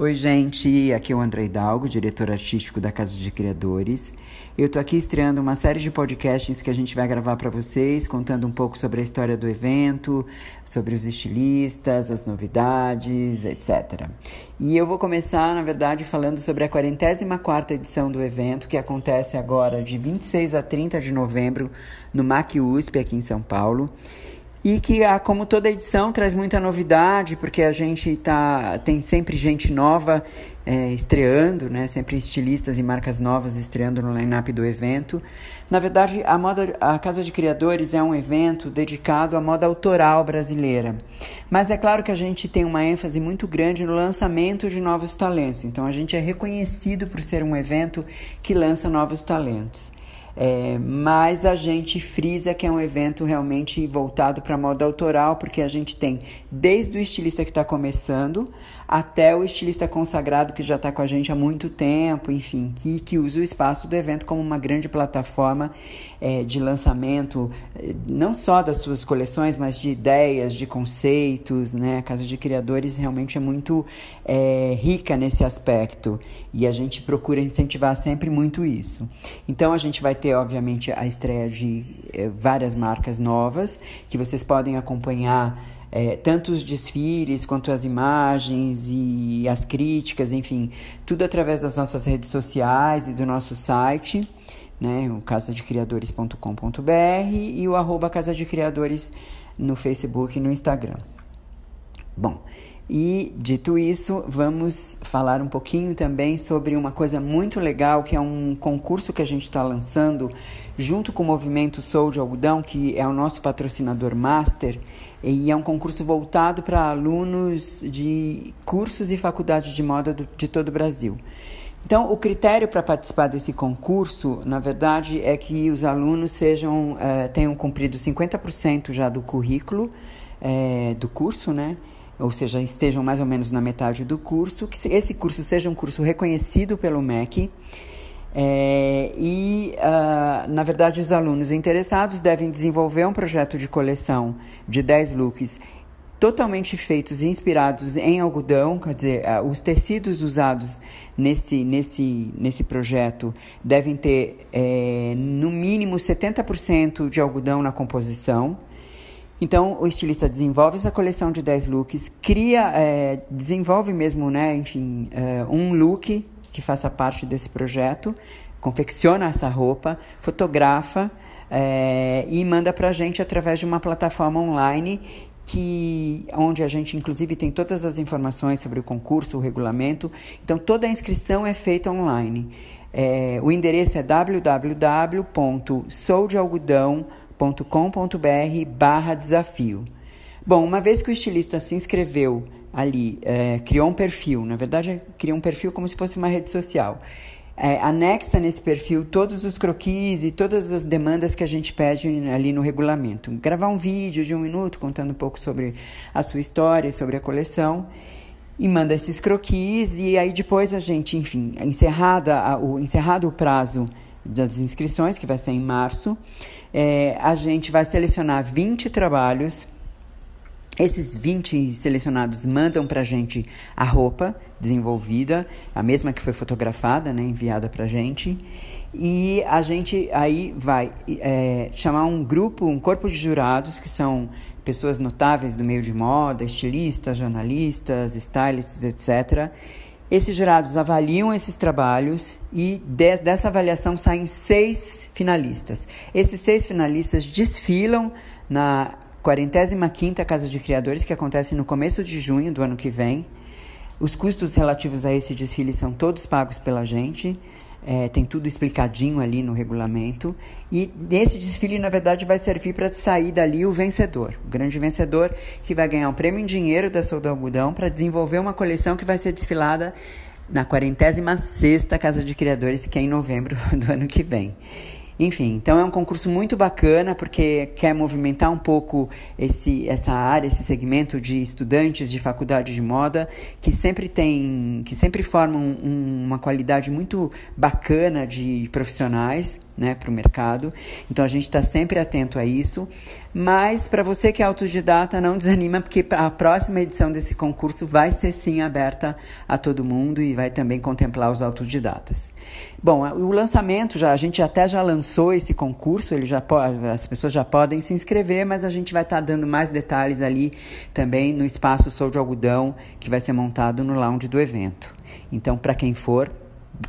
Oi, gente, aqui é o André Hidalgo, diretor artístico da Casa de Criadores. Eu estou aqui estreando uma série de podcasts que a gente vai gravar para vocês, contando um pouco sobre a história do evento, sobre os estilistas, as novidades, etc. E eu vou começar, na verdade, falando sobre a 44ª edição do evento, que acontece agora de 26 a 30 de novembro no MAC USP, aqui em São Paulo e que, ah, como toda edição, traz muita novidade, porque a gente tá, tem sempre gente nova é, estreando, né? sempre estilistas e marcas novas estreando no line-up do evento. Na verdade, a, moda, a Casa de Criadores é um evento dedicado à moda autoral brasileira. Mas é claro que a gente tem uma ênfase muito grande no lançamento de novos talentos. Então, a gente é reconhecido por ser um evento que lança novos talentos. É, mas a gente frisa que é um evento realmente voltado para moda autoral, porque a gente tem desde o estilista que está começando até o estilista consagrado que já está com a gente há muito tempo, enfim, que, que usa o espaço do evento como uma grande plataforma é, de lançamento, é, não só das suas coleções, mas de ideias, de conceitos, né? A Casa de Criadores realmente é muito é, rica nesse aspecto e a gente procura incentivar sempre muito isso. Então a gente vai ter, obviamente, a estreia de é, várias marcas novas que vocês podem acompanhar é, tanto os desfiles quanto as imagens e as críticas, enfim, tudo através das nossas redes sociais e do nosso site, né, o casadecriadores.com.br e o arroba Casa de Criadores no Facebook e no Instagram. Bom, e dito isso, vamos falar um pouquinho também sobre uma coisa muito legal que é um concurso que a gente está lançando junto com o movimento Sou de Algodão, que é o nosso patrocinador master, e é um concurso voltado para alunos de cursos e faculdades de moda do, de todo o Brasil. Então, o critério para participar desse concurso, na verdade, é que os alunos sejam eh, tenham cumprido 50% já do currículo eh, do curso, né? ou seja, estejam mais ou menos na metade do curso, que esse curso seja um curso reconhecido pelo MEC. É, e, uh, na verdade, os alunos interessados devem desenvolver um projeto de coleção de 10 looks totalmente feitos e inspirados em algodão, quer dizer, uh, os tecidos usados nesse, nesse, nesse projeto devem ter, é, no mínimo, 70% de algodão na composição. Então, o estilista desenvolve essa coleção de 10 looks, cria, é, desenvolve mesmo, né, enfim, é, um look que faça parte desse projeto, confecciona essa roupa, fotografa é, e manda para a gente através de uma plataforma online que onde a gente inclusive tem todas as informações sobre o concurso, o regulamento. Então toda a inscrição é feita online. É, o endereço é www.soudealgodão.com www.com.br barra desafio. Bom, uma vez que o estilista se inscreveu ali, é, criou um perfil, na verdade criou um perfil como se fosse uma rede social. É, anexa nesse perfil todos os croquis e todas as demandas que a gente pede ali no regulamento. Gravar um vídeo de um minuto contando um pouco sobre a sua história, sobre a coleção e manda esses croquis e aí depois a gente, enfim, encerrada a, o encerrado o prazo das inscrições que vai ser em março, é, a gente vai selecionar 20 trabalhos. Esses 20 selecionados mandam para a gente a roupa desenvolvida, a mesma que foi fotografada, né, enviada para a gente. E a gente aí vai é, chamar um grupo, um corpo de jurados, que são pessoas notáveis do meio de moda, estilistas, jornalistas, stylists, etc esses jurados avaliam esses trabalhos e de, dessa avaliação saem seis finalistas. Esses seis finalistas desfilam na 45ª Casa de Criadores, que acontece no começo de junho do ano que vem. Os custos relativos a esse desfile são todos pagos pela gente. É, tem tudo explicadinho ali no regulamento. E nesse desfile, na verdade, vai servir para sair dali o vencedor, o grande vencedor que vai ganhar um prêmio em dinheiro da Sou do Algodão para desenvolver uma coleção que vai ser desfilada na 46 Casa de Criadores, que é em novembro do ano que vem. Enfim, então é um concurso muito bacana porque quer movimentar um pouco esse, essa área, esse segmento de estudantes de faculdade de moda que sempre tem, que sempre formam um, uma qualidade muito bacana de profissionais né, para o mercado. Então a gente está sempre atento a isso. Mas para você que é autodidata, não desanima, porque a próxima edição desse concurso vai ser sim aberta a todo mundo e vai também contemplar os autodidatas. Bom, o lançamento já a gente até já lançou esse concurso, ele já as pessoas já podem se inscrever, mas a gente vai estar tá dando mais detalhes ali também no espaço Sou de Algodão que vai ser montado no lounge do evento. Então, para quem for,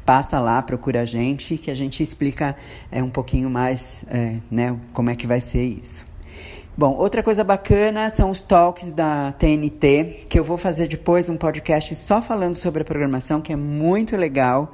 passa lá, procura a gente, que a gente explica é, um pouquinho mais é, né, como é que vai ser isso. Bom, outra coisa bacana são os talks da TNT, que eu vou fazer depois um podcast só falando sobre a programação, que é muito legal.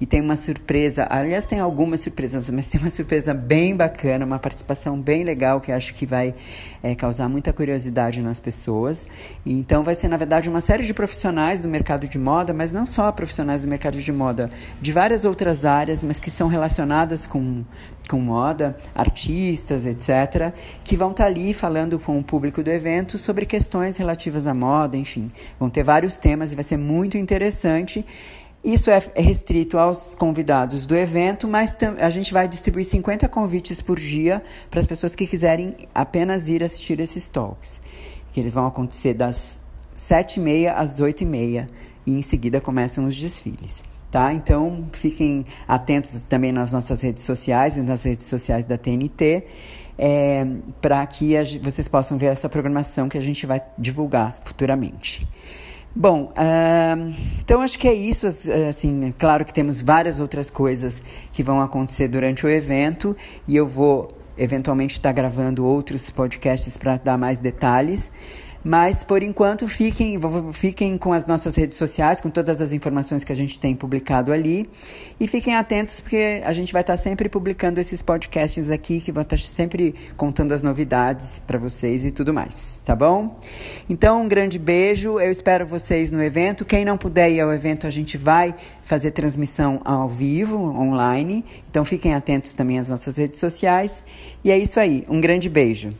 E tem uma surpresa, aliás, tem algumas surpresas, mas tem uma surpresa bem bacana, uma participação bem legal que acho que vai é, causar muita curiosidade nas pessoas. Então, vai ser, na verdade, uma série de profissionais do mercado de moda, mas não só profissionais do mercado de moda, de várias outras áreas, mas que são relacionadas com com moda, artistas, etc., que vão estar tá falando com o público do evento sobre questões relativas à moda, enfim. Vão ter vários temas e vai ser muito interessante. Isso é, é restrito aos convidados do evento, mas a gente vai distribuir 50 convites por dia para as pessoas que quiserem apenas ir assistir esses talks. Que eles vão acontecer das 7h30 às 8h30 e em seguida começam os desfiles tá? Então fiquem atentos também nas nossas redes sociais e nas redes sociais da TNT. É, para que a, vocês possam ver essa programação que a gente vai divulgar futuramente. Bom, uh, então acho que é isso. Assim, é claro que temos várias outras coisas que vão acontecer durante o evento e eu vou eventualmente estar gravando outros podcasts para dar mais detalhes. Mas, por enquanto, fiquem, fiquem com as nossas redes sociais, com todas as informações que a gente tem publicado ali. E fiquem atentos, porque a gente vai estar sempre publicando esses podcasts aqui, que vão estar sempre contando as novidades para vocês e tudo mais, tá bom? Então, um grande beijo. Eu espero vocês no evento. Quem não puder ir ao evento, a gente vai fazer transmissão ao vivo, online. Então, fiquem atentos também às nossas redes sociais. E é isso aí. Um grande beijo.